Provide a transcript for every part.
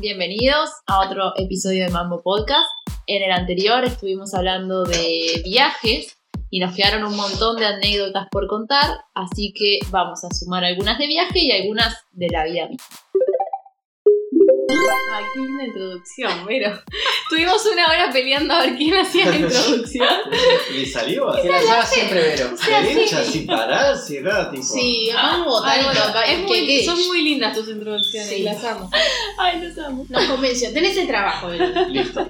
bienvenidos a otro episodio de Mambo Podcast. En el anterior estuvimos hablando de viajes y nos quedaron un montón de anécdotas por contar, así que vamos a sumar algunas de viaje y algunas de la vida misma. Ay, qué linda introducción, pero Estuvimos una hora peleando a ver quién hacía la introducción. ¿Le salió? Que la siempre Vero. Derecha, sin parar, sin nada, tipo. Sí, vamos toca- es muy- son muy lindas tus introducciones, Sí. las amo. Ay, las amo. Nos convenció. Tenés el trabajo, Belén. Listo.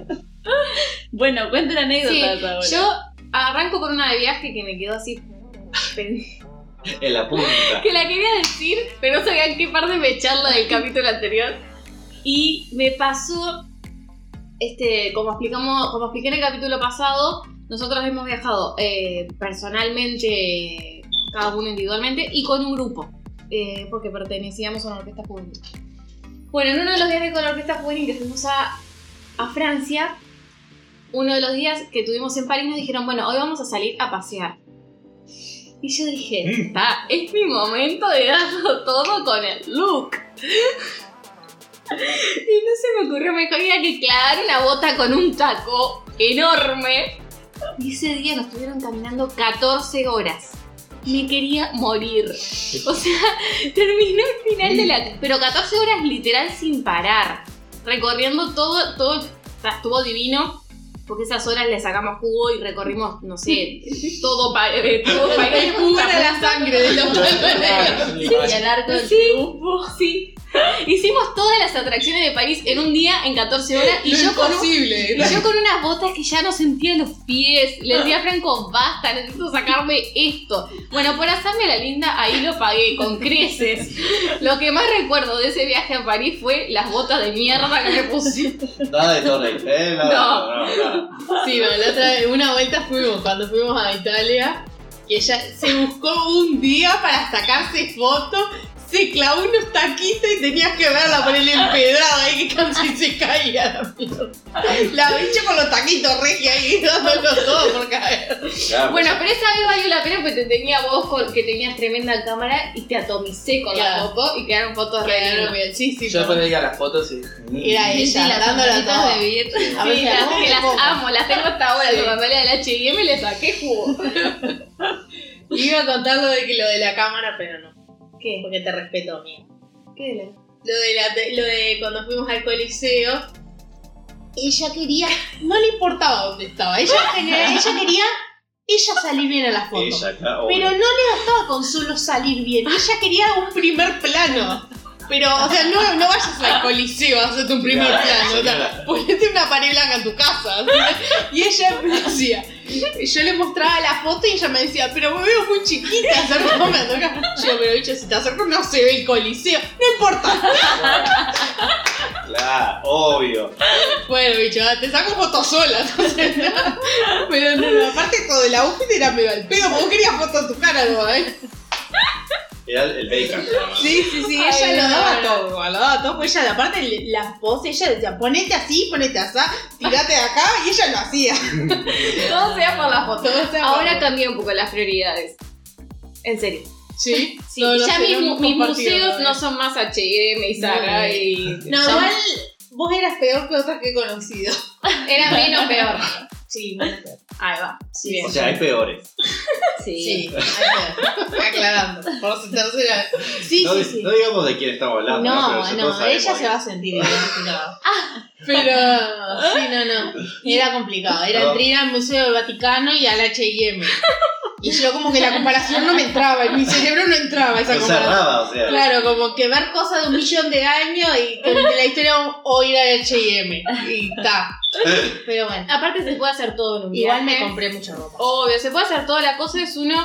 Bueno, cuenten anécdotas Sí, ahora. yo arranco con una de viaje que me quedó así. En la punta. que la quería decir, pero no sabía en qué parte me echarla del capítulo anterior. Y me pasó, este, como explicamos, como expliqué en el capítulo pasado, nosotros hemos viajado eh, personalmente, cada uno individualmente, y con un grupo, eh, porque pertenecíamos a una orquesta juvenil. Bueno, en uno de los viajes con la orquesta juvenil que fuimos a, a Francia, uno de los días que tuvimos en París nos dijeron, bueno, hoy vamos a salir a pasear. Y yo dije, está, es mi momento de darlo todo con el look. Y no se me ocurrió mejor idea que clavar una bota con un taco enorme. Y ese día nos estuvieron caminando 14 horas. Me quería morir. O sea, terminó el final de la... Pero 14 horas literal sin parar. Recorriendo todo, todo... Estuvo divino. Porque esas horas le sacamos jugo y recorrimos, no sé, todo para... Todo pa- El jugo era la sangre de los Y el arco del Sí. Sí. Hicimos todas las atracciones de París en un día, en 14 horas, y yo, con un- imposible. y yo con unas botas que ya no sentía los pies. Le decía a Franco, basta, necesito sacarme esto. Bueno, por hacerme la linda, ahí lo pagué con creces. Lo que más recuerdo de ese viaje a París fue las botas de mierda que me puse. Nada de Torre Eiffel, nada. No. No, no. Sí, bueno, la otra vez, una vuelta fuimos, cuando fuimos a Italia, que ella se buscó un día para sacarse fotos, se clavó unos taquitos y tenías que verla por el empedrado ahí que casi se caía la mierda. La bicha con los taquitos regia ahí dándolo todo por caer. Claro, Bueno, pero esa vez valió la pena porque te tenía vos con, que tenías tremenda cámara y te atomicé con la Claro. foto y quedaron fotos re bien, sí, sí. Yo después veía las fotos y. Era Sí, ella, las todo. de. A ver, Sí, si las, que las poco. amo, las tengo hasta ahora, Sí. las sandalias del H&M le saqué jugo. Iba a contar lo de, que lo de la cámara, pero no, ¿Qué? porque te respeto, mía. ¿Qué le? Lo de, la, lo de cuando fuimos al coliseo, ella quería, no le importaba dónde estaba, ella, quería- ella quería ella salir bien en la foto. Ella acá, Pero no le bastaba con solo salir bien, ella quería un primer plano. Pero, o sea, no, no vayas al coliseo a hacerte un primer Claro, plano. O sea, señora. ponete una pared blanca en tu casa. ¿sí? Y ella me decía, yo le mostraba la foto y ella me decía, pero me veo muy chiquita, acércame a tocar. Yo, pero bicho, si te acerco no se ve el coliseo. No importa. Claro, obvio. Bueno, bicho, te saco fotos sola. Entonces, no. Pero no, aparte todo el outfit era medio al pedo, vos querías fotos de tu cara, ¿no? ¿eh? Era el bacon. Sí, sí, sí, Ay, ella lo daba no. todo, lo daba todo, pues ella, aparte le- la pose, ella decía, ponete así, ponete así, tirate de acá, y ella lo hacía. Todo sea por la foto. Todo sea Ahora cambié un poco las prioridades. En serio. Sí, Sí, ya mis, mis museos no son más H&M y Zara No, y... No, son- igual vos eras peor que otras que he conocido. Era menos peor. Sí, peor. Ahí va. Sí, O sea, hay peores. Sí. sí, hay peor. aclarando, por si tercera. Sí, no, sí, no digamos de quién estamos hablando. No, no, ella se va a sentir identificada. Pero, sí, no, no. Era complicado. Era No. entrar al Museo del Vaticano y al HM. Y yo, como que la comparación no me entraba. En mi cerebro no entraba esa No comparación. cerraba, o sea. Claro, como que ver cosas de un millón de años y que la historia o ir al HM. Y está. Pero bueno. Aparte se puede hacer todo en un Igual viaje. me compré mucha ropa. Obvio, se puede hacer toda la cosa, es uno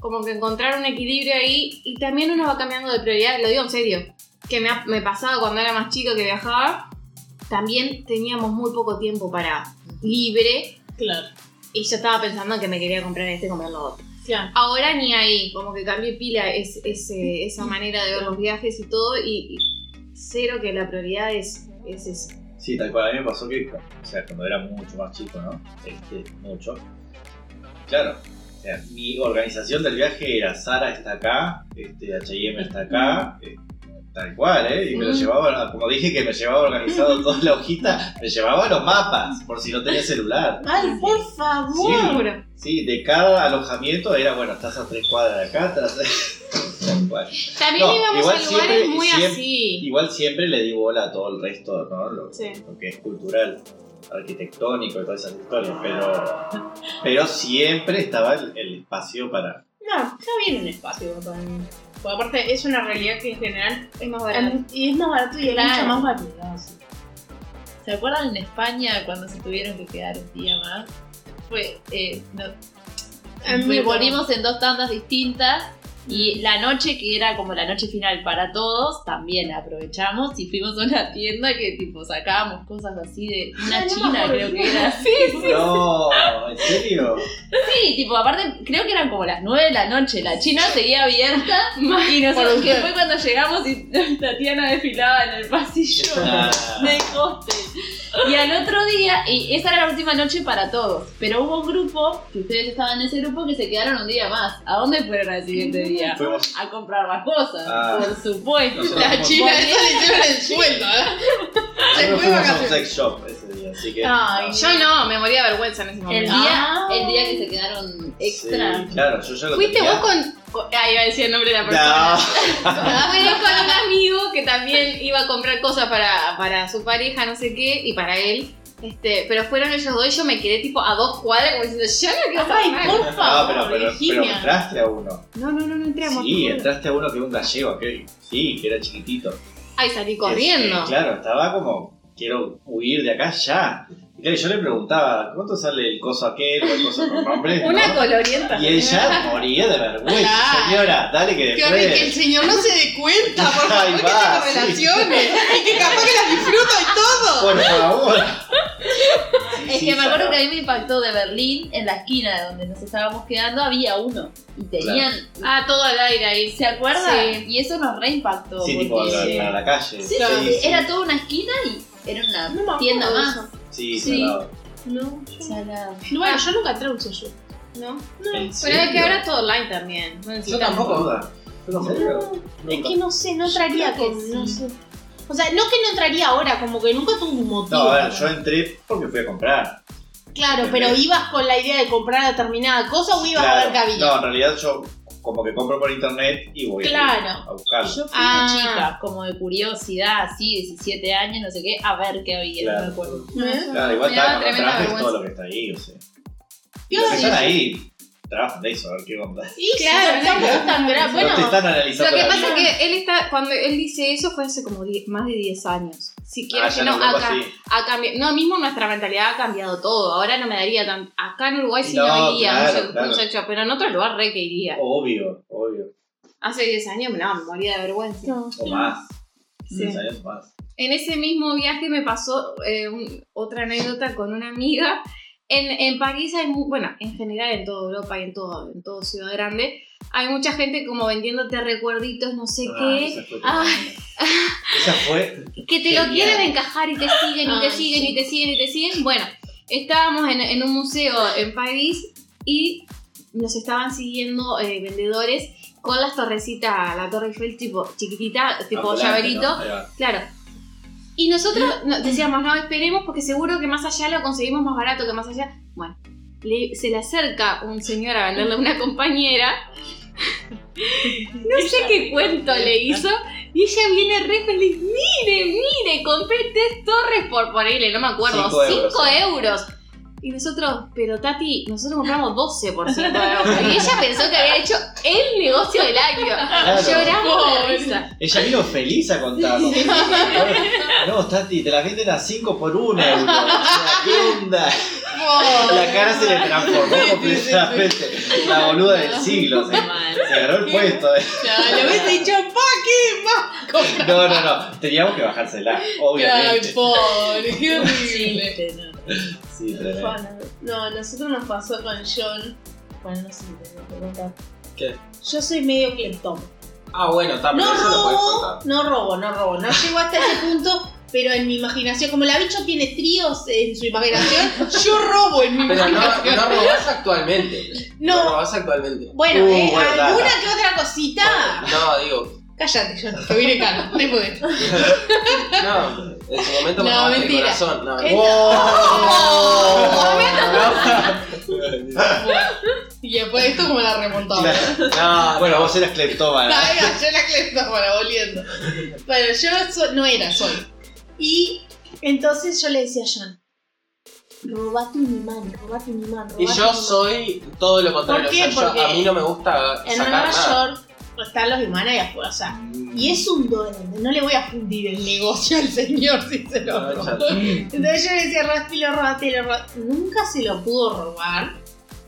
como que encontrar un equilibrio ahí y también uno va cambiando de prioridad, lo digo en serio, que me, ha- me pasaba cuando era más chica que viajaba, también teníamos muy poco tiempo para libre Claro. y yo estaba pensando que me quería comprar este y comprar lo otro. Claro. Ahora ni ahí, como que cambié pila es, esa manera de ver los viajes y todo y, y cero que la prioridad es, es eso. Sí, tal cual. A mí me pasó que, o sea, cuando era mucho más chico, ¿no? Este, mucho. Claro. O sea, mi organización del viaje era Sara está acá, este, H&M está acá, eh, Tal cual, ¿eh? Y me lo llevaba, como dije que me llevaba organizado toda la hojita, me llevaba los mapas, por si no tenía celular. Ay, por favor. Seguro. Sí, de cada alojamiento era, bueno, estás a tres cuadras de acá, estás. Tal cual. También No, íbamos igual a lugares siempre- muy siempre- así. Igual siempre le di bola a todo el resto, ¿no? Lo, Sí. lo que es cultural, arquitectónico y todas esas historias, pero, pero siempre estaba el, el espacio para... No, está bien un espacio para mí. Porque aparte es una realidad que en general Es más barato. y es más barato y hay Claro. mucha más variedad. sí. ¿Se acuerdan en España cuando se tuvieron que quedar un día más? Fue, eh, no- volvimos en dos tandas distintas y la noche que era como la noche final para todos, también aprovechamos y fuimos a una tienda que tipo sacábamos cosas así de una Ay, china creo que era. Sí, No, ¿en serio? sí, tipo aparte creo que eran como las 9 de la noche, la china seguía abierta y nosotros que fue cuando llegamos y Tatiana desfilaba en el pasillo. Ah, de hostel. Y al otro día, y esa era la última noche para todos, pero hubo un grupo, que ustedes estaban en ese grupo, que se quedaron un día más. ¿A dónde fueron al siguiente día? fuimos... A comprar más cosas, Ah. por supuesto. Nosotros La china esa le hicieron el sueldo, ¿eh? Se nosotros fue fuimos a un sex shop ese día, así que... Ay, Yo no, me moría de vergüenza en ese El momento. día, Ah. el día que se quedaron extra. Sí, claro, yo ya lo Fuiste tenía. vos con. Ah, iba a decir el nombre de la persona. No. Fui con un amigo que también iba a comprar cosas para, para su pareja, no sé qué, y para él. Este, pero fueron ellos dos y yo me quedé tipo a dos cuadras como diciendo, yo no quiero Ay, por nada". No, favor, pero, pero, pero entraste a uno. No, no, no, no entramos. Sí, entraste a uno que era un gallego, aquel. Sí, que era chiquitito. Ay, salí corriendo. Eh, claro, estaba como, quiero huir de acá ya. Y claro, yo le preguntaba, ¿cuánto sale el coso aquel o el coso con nombres? Una ¿no? colorienta. Y ella moría de vergüenza. Claro. Señora, dale que Qué horrible que el después. señor no se dé cuenta, por favor, que tengo sí. relaciones. Y que capaz que las disfruto y todo. Por favor. Es Sí, que me acuerdo que a mí me impactó de Berlín, en la esquina de donde nos estábamos quedando, había uno. Y tenían. Ah, todo al aire ahí. ¿Se acuerdan? Sí. Y eso nos reimpactó. Sí, tipo a porque- la, a la calle. Sí, Claro. sí, sí, era toda una esquina y era una No tienda más. Sí, Sí. salado. No, yo- Salado. no, bueno, yo nunca entré a un sello. ¿No? ¿En Pero es que serio? ahora es todo online también. No Yo necesitas- tampoco. ¿En serio? Es que no sé, no entraría creo que con. No sí. sé. O sea, no que no entraría ahora, como que nunca tuve un motivo. No, a ver, yo entré porque fui a comprar. Claro, pero ibas con la idea de comprar determinada cosa o ibas a ver qué había. No, en realidad yo como que compro por internet y voy Claro. a buscarlo. Yo fui Ah. de chica, como de curiosidad, así, 17 años, no sé qué, a ver qué había, Claro. no me acuerdo. ¿Eh? Claro, igual está, todo lo que está ahí, o sea. Los que están sí. ahí, trabajan de eso, a ver qué onda. Y Claro, claro, tampoco claro. tan grave. no te Bueno, están analizando Lo que pasa es que él está, cuando él dice eso fue hace como más de 10 años. Si Ah, quieres ya que en no, Europa acá sí. ha cambiado. No, mismo nuestra mentalidad ha cambiado todo. Ahora no me daría tan. Acá en Uruguay sí no, No, iría claro, pero en otro lugar re que iría. Obvio, obvio. Hace 10 años, no, me moría de vergüenza. no, O más. Sí. 10 años más. En ese mismo viaje me pasó eh, un- otra anécdota con una amiga. En, en París hay, mu- bueno, en general en toda Europa y en todo, en todo ciudad grande, hay mucha gente como vendiéndote recuerditos, no sé Ah, qué. esa fue. Esa fue. que te lo quieren encajar y te siguen y te siguen sí. y te siguen y te siguen. Bueno, estábamos en, en un museo en París y nos estaban siguiendo eh, vendedores con las torrecitas, la Torre Eiffel tipo chiquitita, tipo ambulante, llaverito. Claro. Y nosotros no- decíamos, no, esperemos porque seguro que más allá lo conseguimos más barato que más allá. Bueno, le- se le acerca un señor a venderle a una compañera. No sé qué cuento le hizo. Y ella viene re feliz. Mire, mire, compré tres torres por ponerle, no me acuerdo, Cinco 5 euros, euros. Y nosotros, pero Tati, nosotros compramos 12 por 5 euros. Y ella pensó que había hecho el negocio del año. Llorando de Pobre. risa. Ella vino feliz a contarlo. No, Tati, te las venden a 5 por 1 euro. O sea, ¿qué onda? La cara se le transformó completamente. La boluda del siglo. Se, se agarró el puesto. eh. Ya, le hubiese dicho, pa, ¿qué más? No, no, no. Teníamos que bajársela, Ay, obviamente. pobre, qué horrible. No. Sí. No, nosotros nos pasó con John. Bueno, no sé si te contar. ¿Qué? Yo soy medio cleptón. Ah, bueno, pero No eso lo puedes robo, contar. no robo, no robo. No llego hasta ese punto, pero en mi imaginación, como la bicho tiene tríos en su imaginación, yo robo en mi Pero no, imaginación. no robás actualmente. No No, robás actualmente. bueno, Uh, eh, bueno, alguna que otra cosita. No, digo, Cállate, yo que viene caro. Esto. No, en su momento me No, robaste el mentira. corazón. No, Eh, Y después de esto, como la remontamos. no, Bueno, no. vos eras cleptómana. Ay, yo la cleptómana, volviendo. Pero yo so- no era, soy. Y entonces yo le decía a Jan, robate un imán, robate un imán, robate Y yo un imán". soy todo lo contrario. ¿Por qué? O sea, yo- a mí no me gusta En sacar Nueva nada. York están los imanes ahí afuera, o sea, y es un dólar, no le voy a fundir el negocio al señor si se lo chato. Entonces yo le decía, robatelo, robatelo, robatelo. Nunca se lo pudo robar.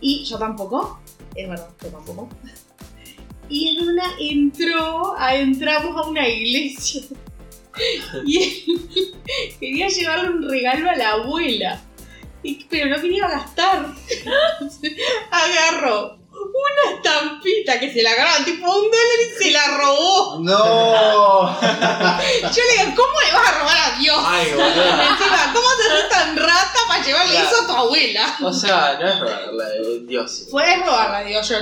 Y yo tampoco. Es verdad, yo tampoco. Y en una entró, a- entramos a una iglesia. Y él quería llevarle un regalo a la abuela. Y- pero no quería gastar. Agarró una estampita que se la agarraban tipo un dólar y se la robó. No. Yo le digo, ¿cómo le vas a robar a Dios? Ay. Encima, ¿cómo te haces tan rata para llevarle Claro. eso a tu abuela? O sea, no es robarla, eh, Dios. Fue robarla, digo yo.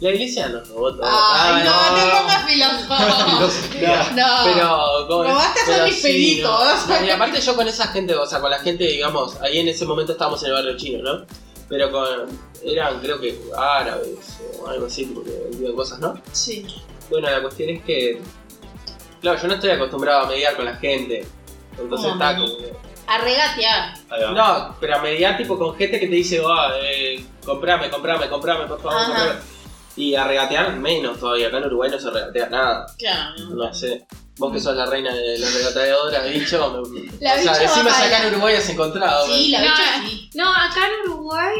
La iglesia nos robó todo. Ay, no, no, te pongas filósofo. No. Pero, ¿cómo es? Robaste hasta Pero mis peditos. no. No, Y aparte yo con esa gente, o sea, con la gente, digamos, ahí en ese momento estábamos en el barrio chino, ¿no? Pero con, eran creo que árabes o algo así, porque vendían cosas, ¿no? Sí. Bueno, la cuestión es que, claro, yo no estoy acostumbrado a mediar con la gente. Entonces ¿Cómo está como A regatear. No, pero a mediar tipo con gente que te dice, ah, eh, comprame, comprame, comprame, por favor, comprame. Y a regatear menos todavía, acá en Uruguay no se regatea nada. Claro. No sé. Vos que sos la reina de la regateadora, bicho. me- La o sea, si acá en Uruguay has encontrado. Sí, la No, bicha eh. sí. No, acá en Uruguay,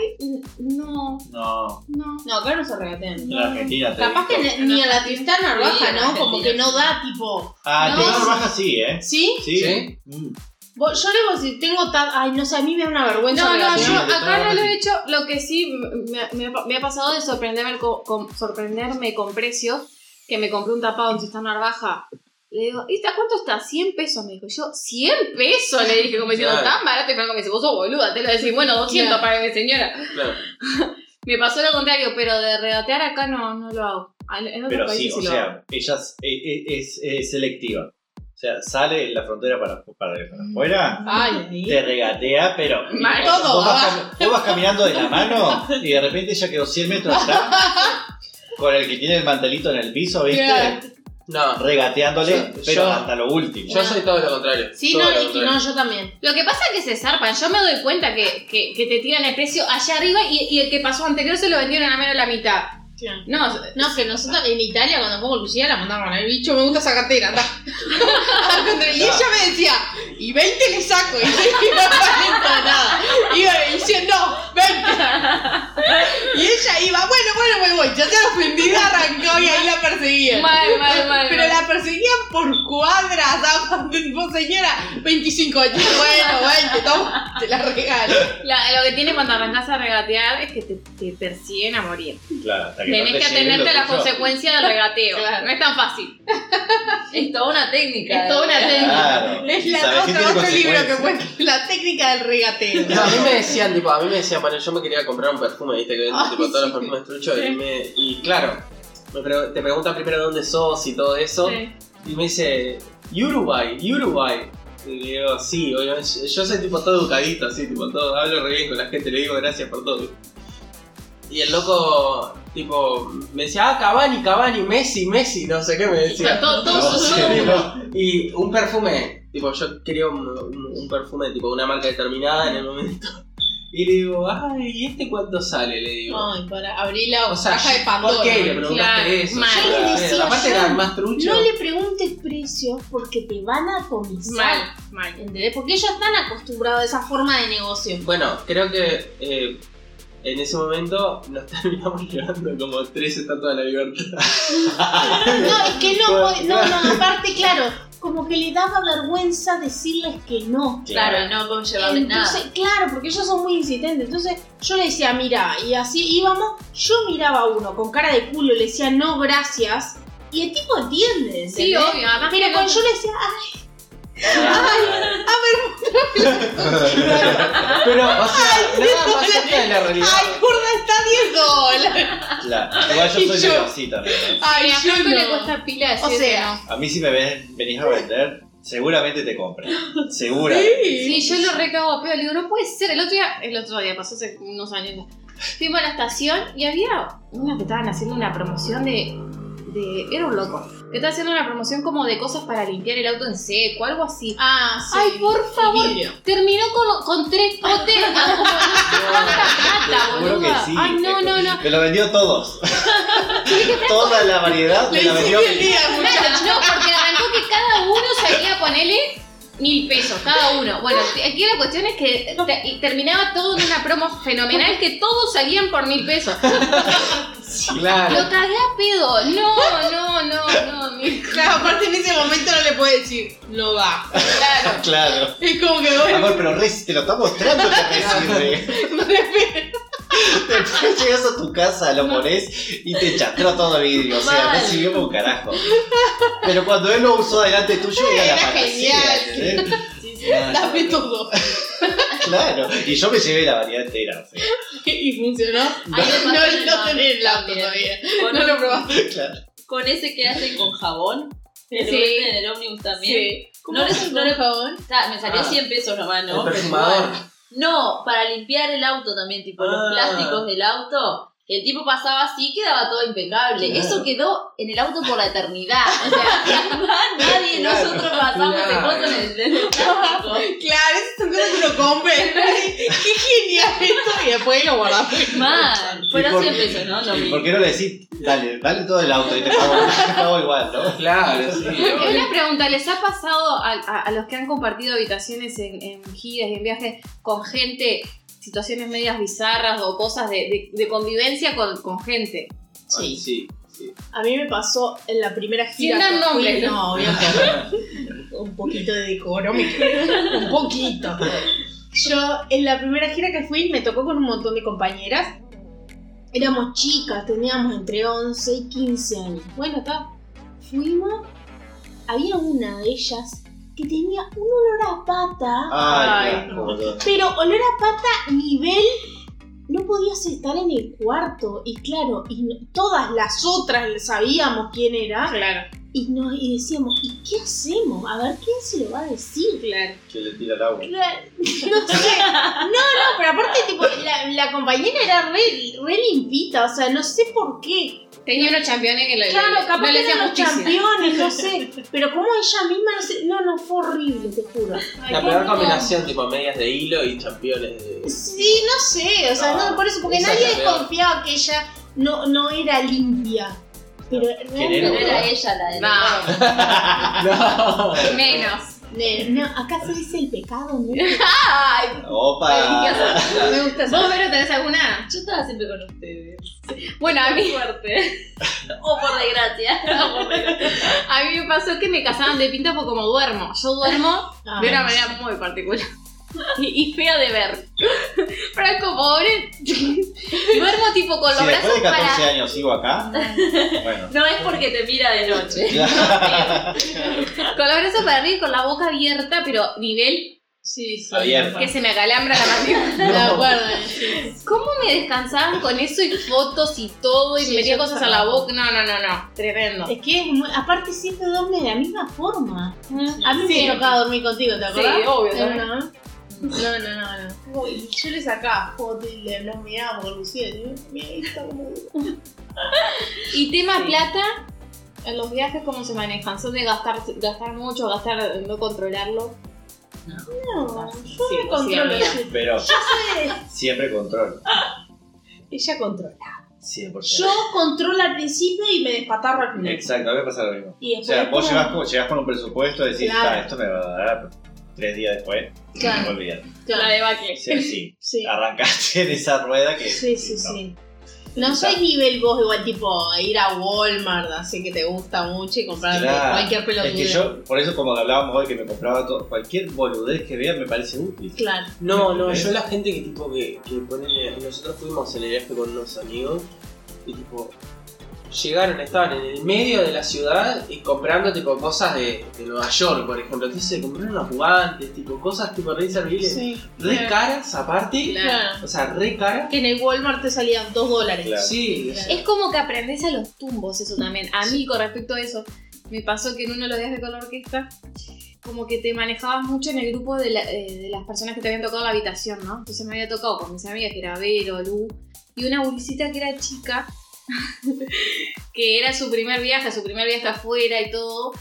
no, No. no. No, acá no se regatean. En Argentina te Capaz que ni ni a la Tristana en ¿no? Como que no da tipo. Ah, No. Tecno Baja sí, ¿eh? ¿Sí? Sí. ¿Sí? Mm. Yo digo, si tengo tan. Ay, no sé, a mí me da una vergüenza. No, no, yo Sí, acá no lo he hecho. Lo que sí me, me- me ha pasado de sorprenderme con, con- sorprenderme con precios, que me compré un tapado en Tristán Baja. Le digo, ¿y a cuánto está? 100 pesos, me dijo. Yo, 100 pesos, le dije, como diciendo, Claro. tan barato. Y Franco me dice, vos sos boluda, te lo decís, bueno, 200 Claro. para mi señora. Claro. Me pasó lo contrario, pero de regatear acá no, no lo hago. En Pero sí, o lo hago. sea, ella es, es- es- es selectiva. O sea, sale la frontera para, para, para afuera, Ay, te regatea, pero. Mal. Todo, vos, vas, vos caminando de la mano y de repente ella quedó 100 metros atrás con el que tiene el mantelito en el piso, ¿viste? Claro. No, Regateándole, Yo- pero yo- hasta lo último. yo soy todo lo contrario. Sí, todo no, lo y- contrario. no, yo también. Lo que pasa es que se zarpan. Yo me doy cuenta que, que, que te tiran el precio allá arriba y, y el que pasó anterior se lo vendieron a menos la mitad. No, No, que nosotros en Italia cuando pongo Lucía la mandamos el bicho, me gusta esa cartera, anda. Al y ella me decía, y 20 le saco, y no valenta nada. Iba diciendo, no, 20. Y ella iba, bueno, bueno, me voy. Ya se ofendida arrancó y ahí la perseguían. mal, mal, mal. Pero mal. la perseguían por cuadras, ¿sabes? tipo, señora, 25 años, bueno, 20, toma, te la regalo. La- lo que tiene cuando arrancas a regatear es que te, te persiguen a morir. Claro, hasta que Tenés no te que atenerte a las consecuencias del regateo. Claro. No es tan fácil. Es toda una técnica. Es toda una técnica. Claro. Es la ¿Sabes qué otro, tiene otro libro que cuenta la técnica del regateo. No, a mí me decían, tipo, a mí me decían, bueno, yo me quería comprar un perfume, viste, que venden tipo, todos los perfumes truchos, y, me, y claro, me pre- te preguntan primero dónde sos y todo eso, Sí. y me dice, Uruguay, Uruguay. Y le digo, sí, obviamente, yo soy tipo todo educadito, así, tipo, todo, hablo re bien con la gente, le digo gracias por todo. Y el loco, tipo, me decía, ah, Cavani, Cavani, Messi, Messi, no sé qué me decía. Todo- todo- No, sí, no. Y un perfume, tipo, yo quería un, un- un perfume, tipo, una marca determinada en el momento. Y le digo, ay, ¿y este cuánto sale? Le digo. Ay, para abrir la o sea, caja de Pandora. ¿por qué le preguntaste Claro, eso? mal. Yo le decía Aparte más trucho. No le preguntes precios porque te van a comisar. Mal, mal. ¿Entendés? Porque ellos están acostumbrados a esa forma de negocio. Bueno, creo que eh, en ese momento nos terminamos llevando como tres estatuas de la libertad. No, es que no, no, no, aparte, claro, como que le daba vergüenza decirles que no. Claro, no Entonces, nada. claro, porque ellos son muy insistentes. Entonces yo le decía, mira, y así íbamos, yo miraba a uno con cara de culo, le decía, no, gracias. Y el tipo entiende, Sí, ¿entendés? obvio. Además Pero que cuando yo le decía, ay, ay, a ver, Pero, o sea, nada más cerca de la realidad. Ay, gorda, está 10 dólares. Claro. Igual yo Y soy yo- medio así también. ¿eh? Ay, a yo Franco le no. cuesta pila O que sea, no. A mí si me ven, venís a vender, seguramente te compran. Seguramente. Sí, yo lo recago a pedo. Le digo, no puede ser. El otro día, el otro día, pasó hace unos años. Fuimos a la estación y había unos que estaban haciendo una promoción de. De era un loco. Que estaba haciendo una promoción como de cosas para limpiar el auto en seco, algo así. Ah, sí. Ay, por favor. Vidrio. Terminó con, con tres potes plata, sí. Ay, no, no, no. Me lo vendió todos. Toda la variedad me la vendió. Claro, no, porque arrancó que cada uno salía, ponele mil pesos, cada uno. Bueno, aquí la cuestión es que te- terminaba todo en una promo fenomenal que todos salían por mil pesos. Claro. Lo cagué a pedo. No, no, no, no, mi- Claro, aparte en ese momento no le puede decir, no va. Claro. Claro. Es como que bueno, Amor, pero Rey, si te lo está mostrando que. Después llegas a tu casa, lo pones y te chastró todo el vidrio. O sea, Mal. no sirvió para un carajo. Pero cuando él lo usó delante tuyo, era la Era panacea. genial. ¿entendés? Ah, dame todo. Claro. Y yo me llevé la variedad entera. o sea, Y funcionó. No, no nombre tenés el auto todavía. Con, No lo probaste. Claro. con ese que hacen con jabón. El Sí. en el ómnibus también. Sí. No les- no les- jabón? Está, me salió Ah. 100 pesos nomás, ¿no? El Pero perfumador. igual. No, para limpiar el auto también, tipo los Ah. plásticos del auto. El tipo pasaba así, quedaba todo impecable. Claro. Eso quedó en el auto por la eternidad. O sea, jamás nadie de Claro. nosotros pasamos de Claro. cosas en el, en el. Claro, esas son cosas que uno compra. Qué genial esto. Y después lo guardamos. Mal. Fueron 100 pesos, ¿no? Lo ¿Y mismo. por qué no le decís, dale, dale todo el auto y te pago, te pago igual, ¿no? Claro, sí. Una pregunta, ¿les ha pasado a, a- a los que han compartido habitaciones en, en giras y en viajes con gente, situaciones medias bizarras o cosas de, de- de convivencia con, con gente? Sí, sí. sí. A mí me pasó en la primera gira. Sin dar que fui- nombres, ¿no? Obviamente. Un poquito de decoro, Un poquito. Yo, en la primera gira que fui, me tocó con un montón de compañeras. Éramos chicas, teníamos entre 11 y 15 años. Bueno, acá fuimos. Había una de ellas que tenía un olor a pata. Ay, no. Pero olor a pata nivel. No podías estar en el cuarto. Y claro, y no- todas las otras sabíamos quién era. Claro, Y, nos, y decíamos, ¿y qué hacemos? A ver, ¿quién se lo va a decir? claro. Que le tira el agua. Claro, No sé. No, no, pero aparte, tipo, la, la compañera era re, re limpita. O sea, no sé por qué. Tenía unos campeones que le, Claro, le- capaz no que le eran los campeones, no sé. Pero como ella misma, no sé. No, no, fue horrible, te juro. Ay, La peor combinación, tipo medias de hilo y championes de. Sí, no sé, o sea, No, no, por eso, porque nadie desconfiaba que ella no, no era limpia. Pero ¿Quién era? Ella la de No, No. menos. No, acá se dice el pecado, ¿no? ¡Ay! Opa. Me gusta eso. ¿Vos, Vero, tenés alguna? Yo estaba siempre con ustedes. Bueno, a mí, Suerte. o por desgracia. O por desgracia. a mí me pasó que me casaban de pinta porque como duermo. Yo duermo Ah, de una manera muy particular. Y, y fea de ver. Franco, pobre. Duermo tipo con los Si después brazos de 14 para. años sigo acá, bueno. No es porque te mira de noche. Con los brazos para arriba y con la boca abierta, pero nivel Sí, sí. Abierta. que se me acalambra la mandíbula. Acuerdo, sí. ¿Cómo me descansaban con eso y fotos y todo y Sí, me metía cosas a la boca? No, no, no, no. Tremendo. Es que es muy- aparte siempre duerme de la misma forma. A mí Sí. me tocaba dormir contigo, ¿te Sí, acuerdas? obvio, No, no, no, no, no, no. Uy, yo le sacaba fotos y le nos mirábamos con Lucía. y yo, Mira, ahí está como... Y tema Sí. plata, en los viajes, ¿cómo se manejan? ¿Son de gastar, gastar mucho, gastar, no controlarlo? No, Sí, yo me controlo. sí. Pero Yo sé, siempre control. ella controla. 100%. Yo controlo al principio y me despatarro al final. Exacto, a mí me pasa lo mismo. Y O sea, vos como- llegás con, llegás con un presupuesto y decís, Claro. "Ah, esto me va a dar tres días después. Claro. Me olvidar. Claro. La debacle. Sí, Sí. arrancaste en esa rueda que. Sí, sí, no. sí. No soy nivel vos igual tipo ir a Walmart, así que te gusta mucho y comprar Claro. cualquier Es pelotudez. que yo, por eso como hablábamos hoy que me compraba todo, cualquier boludez que vea me parece útil. Claro. No, no, yo la gente que tipo que, que ponele, nosotros fuimos en el viaje con unos amigos y tipo llegaron, estaban en el medio de la ciudad y comprando tipo cosas de, de Nueva York, por ejemplo. Entonces se compraron los guantes, tipo cosas tipo re inservibles, Sí. re Claro. caras aparte. Claro. O sea, re caras. Que en el Walmart te salían 2 dólares. Claro. Sí, Claro. Es como que aprendes a los tumbos eso también. A mí con respecto a eso, me pasó que en uno de los viajes con la orquesta, como que te manejabas mucho en el grupo de, la- eh, de las personas que te habían tocado la habitación, ¿no? Entonces me había tocado con mis amigas, que era Vero, Lu, y una bulicita que era chica, que era su primer viaje, su primer viaje afuera y todo.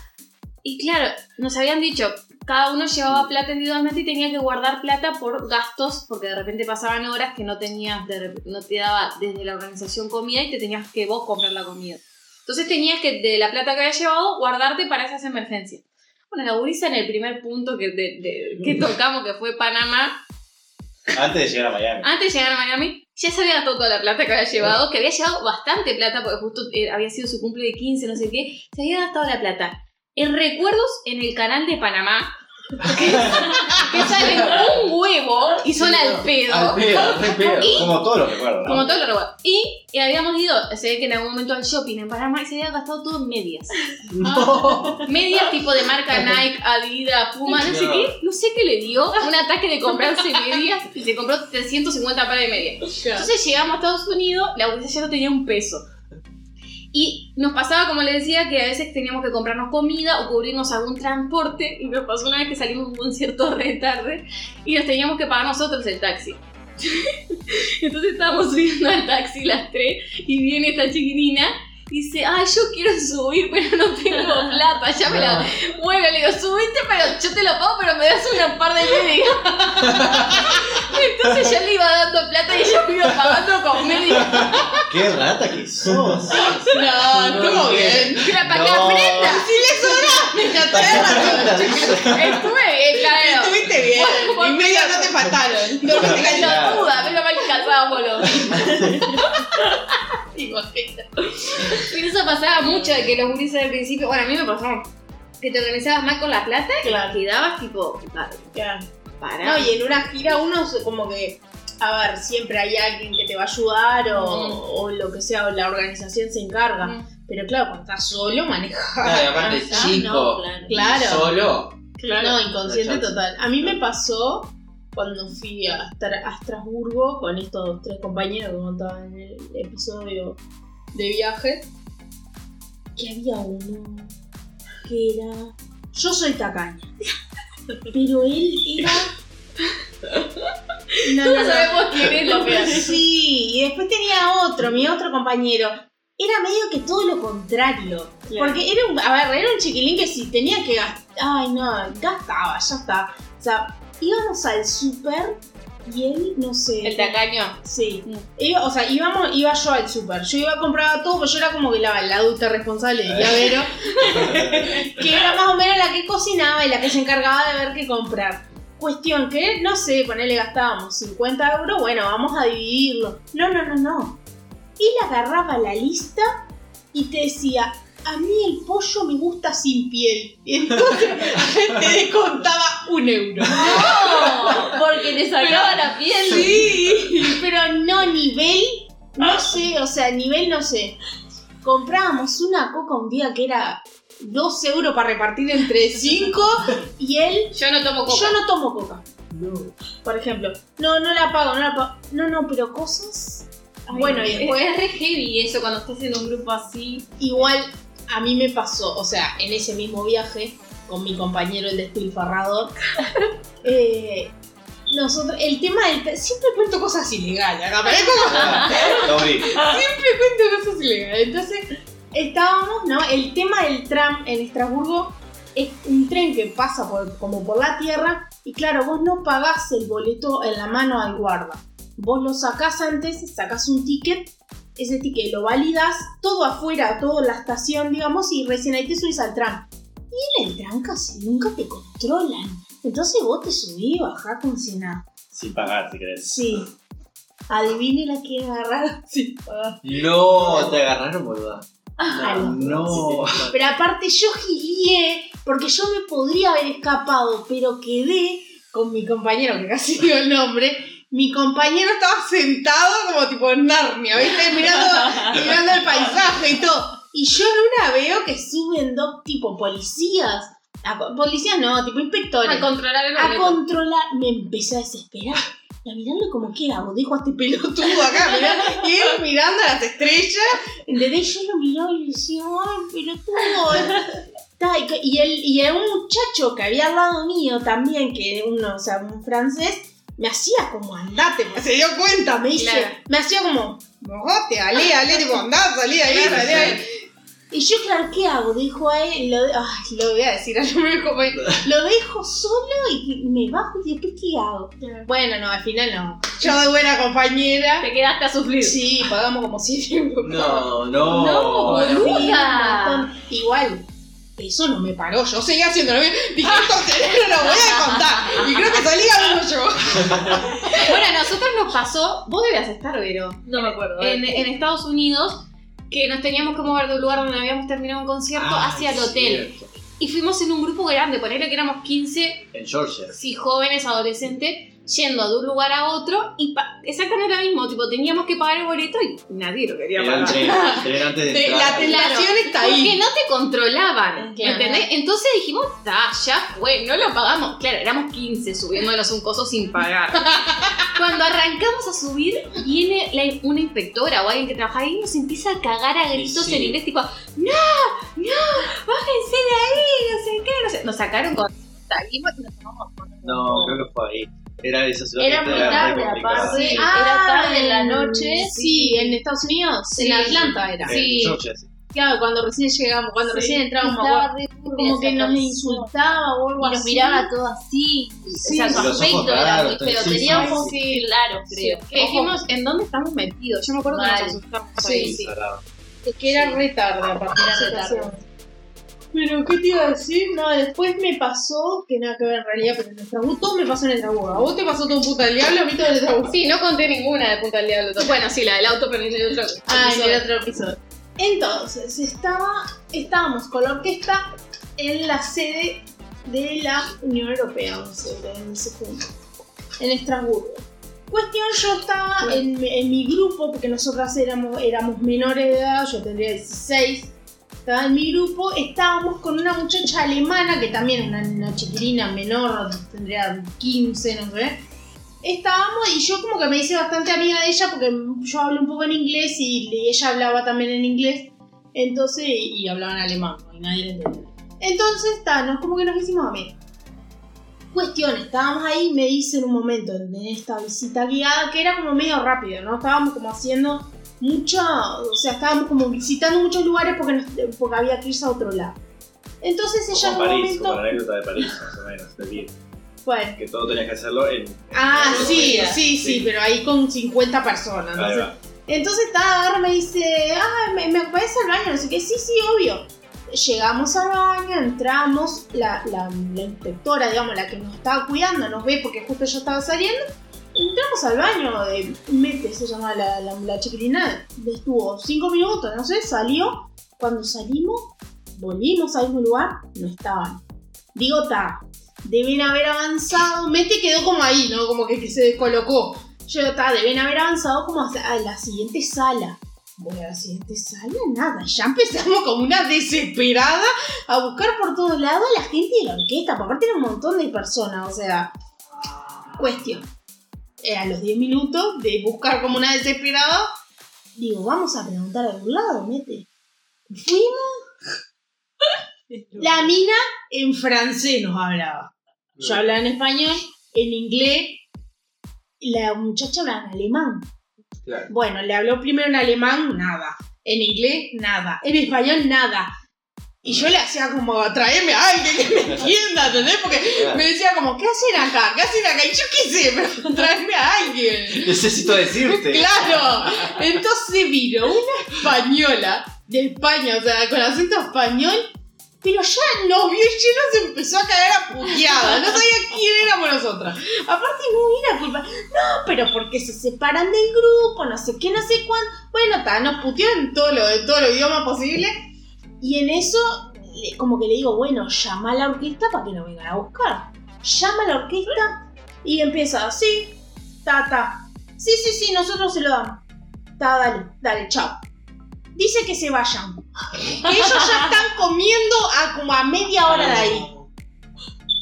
Y claro, nos habían dicho, cada uno llevaba plata individualmente y tenía que guardar plata por gastos, porque de repente pasaban horas que no tenías, de no te daba desde la organización comida y te tenías que vos comprar la comida. Entonces tenías que, de la plata que habías llevado, guardarte para esas emergencias. Bueno, la gurisa en el primer punto que, de- de- que tocamos, que fue Panamá, Antes de llegar a Miami. antes de llegar a Miami, ya se había gastado toda la plata que había llevado, que había llevado bastante plata, porque justo eh, había sido su cumple de 15, no sé qué, se había gastado la plata. En recuerdos en el canal de Panamá, que, salen un huevo y son al pedo. Al pedo, pedo. Como todos los recuerdos. ¿no? Como todo lo recuerdo. Y, y habíamos ido, se ve que en algún momento al shopping en Panamá y se había gastado todo en medias. No. Medias tipo de marca Nike, Adidas, Puma, no sé No. qué. No sé qué le dio. Un ataque de comprarse medias y se compró 350 pares de medias. Entonces llegamos a Estados Unidos, la bolsa ya no tenía un peso. Y nos pasaba, como les decía, que a veces teníamos que comprarnos comida o cubrirnos algún transporte. Y nos pasó una vez que salimos un concierto re tarde y nos teníamos que pagar nosotros el taxi. Entonces estábamos subiendo al taxi las tres y viene esta chiquinina dice, ay, yo quiero subir, pero no tengo plata, ya me la... Bueno, le digo, subiste, pero yo te lo pago, pero me das una par de medias. Entonces yo le iba dando plata y ella me iba pagando con medias. ¡Qué rata que sos! No, estuvo bien. Era para que No. aprenda. Si le sobra, me Estuve bien, claro. Estuviste bien. Y medio no te faltaron. No, no no Imagínate. Pero eso pasaba mucho de que los gurises al principio, bueno, a mí me pasó que te organizabas mal con la plata Claro. y quedabas tipo, "Ah, Claro. para. No, y en una gira uno como que, a ver, siempre hay alguien que te va a ayudar o, Mm. o lo que sea, o la organización se encarga. Mm. Pero claro, cuando estás solo, manejas. Claro, y aparte chico, no, claro. Claro. solo. No, inconsciente No chance. total. A mí me pasó cuando fui a, a Estrasburgo con estos tres compañeros que contaba en el episodio de viaje, que había uno que era... Yo soy tacaña, pero él era... No, Todos no, no. sabemos quién es lo peor. Sí, y después tenía otro, mi otro compañero. Era medio que todo lo contrario. Claro. Porque era un, a ver, era un chiquilín que si tenía que gastar, ay no, gastaba, ya está. O sea, íbamos al súper y él, no sé. El tacaño. Sí. Mm. Iba- o sea, íbamos, iba yo al súper. Yo iba a comprar todo, pues yo era como que la, la adulta responsable de Vero. que era más o menos la que cocinaba y la que se encargaba de ver qué comprar. Cuestión que, no sé, ponele gastábamos 50 euros, bueno, vamos a dividirlo. No, no, no, no. Él agarraba la lista y te decía, a mí el pollo me gusta sin piel. Y entonces te descontaba un euro. No, porque le sacaba la piel. Sí, pero no nivel, no sé, o sea, nivel no sé. Comprábamos una coca un día que era 2 euros para repartir entre 5 y él, Yo no tomo coca. yo no tomo coca, por ejemplo. No, no la pago, no la pago. No, no, pero cosas... bueno, y después es re heavy eso cuando estás en un grupo así. igual a mí me pasó, o sea, en ese mismo viaje con mi compañero el despilfarrador, eh, nosotros, el tema del... Siempre cuento cosas ilegales, parezco Dobry. siempre cuento cosas ilegales. Entonces, estábamos, ¿no? El tema del tram en Estrasburgo es un tren que pasa por, como por la tierra y claro, vos no pagás el boleto en la mano al guarda. Vos lo sacás antes, sacás un ticket, ese ticket lo validas, todo afuera, toda la estación, digamos, y recién ahí te subís al tram. Y en el tram casi nunca te controlan. Entonces vos te subís y bajás como si nada. Sin pagar, si querés. Sí. Adivine la que agarrar sin pagar. No, te agarraron, boluda. A los No. Pero aparte yo gilié porque yo me podría haber escapado, pero quedé con mi compañero, que casi digo el nombre, mi compañero estaba sentado como tipo en Narnia, ¿viste? Mirando, mirando el paisaje y todo. Y yo en una veo que suben dos tipo policías. A- policías no, tipo inspectores. A controlar el a controlar. Me empecé a desesperar. Y a mirarlo como que hago, dejo a este pelotudo acá, mirá, y él mirando a las estrellas, ¿entendés? Yo lo miraba y decía, ay, pelotudo. Y el, y el muchacho que había al lado mío también, que uno, o sea, un francés, me hacía como andate, porque se dio cuenta, me dice, Claro. me hacía como, mojate, ale, ale, tipo, andá, salí ahí, Claro, salí ahí. Y yo, claro, ¿qué hago? Dejo a él, lo, ay, lo voy a decir, yo me dejo, lo dejo solo y me bajo y después, ¿qué hago? Bueno, no, al final no. Yo de buena compañera. Te quedaste a sufrir. Sí, pagamos como 100 euros. No, no. No, boluda. Igual, eso no me paró. Yo seguía haciéndolo bien. Dije, esto no lo voy a contar. Y creo que salí ganando yo. Bueno, a nosotros nos pasó, vos debías estar, Vero, No me acuerdo. en, en Estados Unidos, que nos teníamos que mover de un lugar donde habíamos terminado un concierto Ah, hacia el hotel. cierto. Y fuimos en un grupo grande, ponerle que éramos 15, En Georgia. sí, jóvenes, adolescentes, yendo de un lugar a otro y pa- exactamente lo mismo, tipo, teníamos que pagar el boleto y nadie lo quería pagar. antes de la tentación está Porque ahí. no te controlaban, Claro. ¿entendés? Entonces dijimos, ta, ya fue, no lo pagamos. Claro, éramos 15 subiéndonos un coso sin pagar. Cuando arrancamos a subir, viene la- una inspectora o alguien que trabaja ahí y nos empieza a cagar a gritos Sí. en inglés, tipo, no, no, bájense de ahí, no sé qué, no sé. Nos sacaron con... Salimos y nos tomamos fotos. No, creo que fue ahí. Era esa ciudad Era muy tarde, aparte. Sí. Era tarde en la noche. Sí, en Estados Unidos. Sí. En Atlanta era. Sí. Georgia, sí. Claro, cuando recién llegamos, cuando Sí. recién entramos, como que nos insultaba o algo Y nos miraba todo así. Sí. o sea, su aspecto era muy feo. sí, Tenía sí, ojos sí. claros, creo. Que dijimos, ¿en dónde estamos metidos? Yo me acuerdo que nos asustamos Sí, ahí. Sí, cerrado. Es que era re tarde aparte Era la re tarde. situación. Pero, ¿qué te iba a decir? No, después me pasó, que nada que ver en realidad, pero en el Trabú, todo me pasó en el Trabú. A vos te pasó todo puta del diablo, a mí todo en el. Sí, no conté ninguna de Punta del Diablo. Bueno, sí, la del auto, pero en el otro. Ah, en el otro episodio. Entonces, estaba, estábamos con la orquesta en la sede de la Unión Europea, no sé, en ese punto, en Estrasburgo. Cuestión, yo estaba en, en mi grupo, porque nosotras éramos, éramos menores de edad, yo tendría 16, estaba en mi grupo, estábamos con una muchacha alemana, que también una, una chiquilina menor, tendría 15, no sé. Estábamos y yo como que me hice bastante amiga de ella porque yo hablo un poco en inglés y, y ella hablaba también en inglés. Entonces, y, hablaba en alemán, y nadie le entendía. Entonces, está, nos como que nos hicimos amigas. Cuestión, estábamos ahí y me dice en un momento en esta visita guiada que era como medio rápido, ¿no? Estábamos como haciendo mucho, o sea, estábamos como visitando muchos lugares porque, nos- porque había que irse a otro lado. Entonces ella en Como un París, como momento... la anécdota de París, más o menos, de. Bueno, Que todo tenías que hacerlo en. ah, en- sí, en- sí, sí, pero ahí con 50 personas. Entonces. Entonces está, agarra me dice, ah, ¿me, me acompañas al baño? No sé qué, sí, sí, obvio. Llegamos al baño, entramos, la, la, la inspectora, digamos, la que nos estaba cuidando, nos ve porque justo yo estaba saliendo. Entramos al baño, de Mete se llama la, la, chiquilina, estuvo cinco minutos, no sé, salió. Cuando salimos, volvimos al mismo lugar, no estaban. Digo, ta, deben haber avanzado. Mete quedó como ahí, ¿no? Como que, se descolocó. Yo, ta, deben haber avanzado como a la siguiente sala. Voy a la siguiente sala, nada. Ya empezamos como una desesperada a buscar por todos lados a la gente de la orquesta. Porque aparte era un montón de personas, o sea. Cuestión. Eh, a los 10 minutos de buscar como una desesperada, digo, vamos a preguntar a algún lado, mete. Fuimos. La mina en francés nos hablaba. Yo hablaba en español, en inglés. La muchacha hablaba en alemán. Claro. Bueno, le habló primero en alemán, nada. En inglés, nada. En español, nada. Y yo le hacía como, traeme a alguien que me entienda, ¿entendés? Porque me decía como, ¿qué hacen acá? ¿Qué hacen acá? Y yo qué sé, pero traeme a alguien. Necesito decirte. Claro. Entonces vino una española de España, o sea, con acento español, pero ya nos vio y nos empezó a caer a puteada. No sabía quién éramos nosotras. Aparte no era culpa. No, pero porque se separan del grupo, no sé qué, no sé cuándo. Bueno, está, nos puteó en todo lo, en todos los idiomas posibles. Y en eso, como que le digo, bueno, llama a la orquesta para que nos vengan a buscar. Llama a la orquesta y empieza así. Ta, ta. Sí, sí, sí, nosotros se lo damos. Ta, dale, dale, chao. Dice que se vayan. Que ellos ya están comiendo a como a media hora de ahí.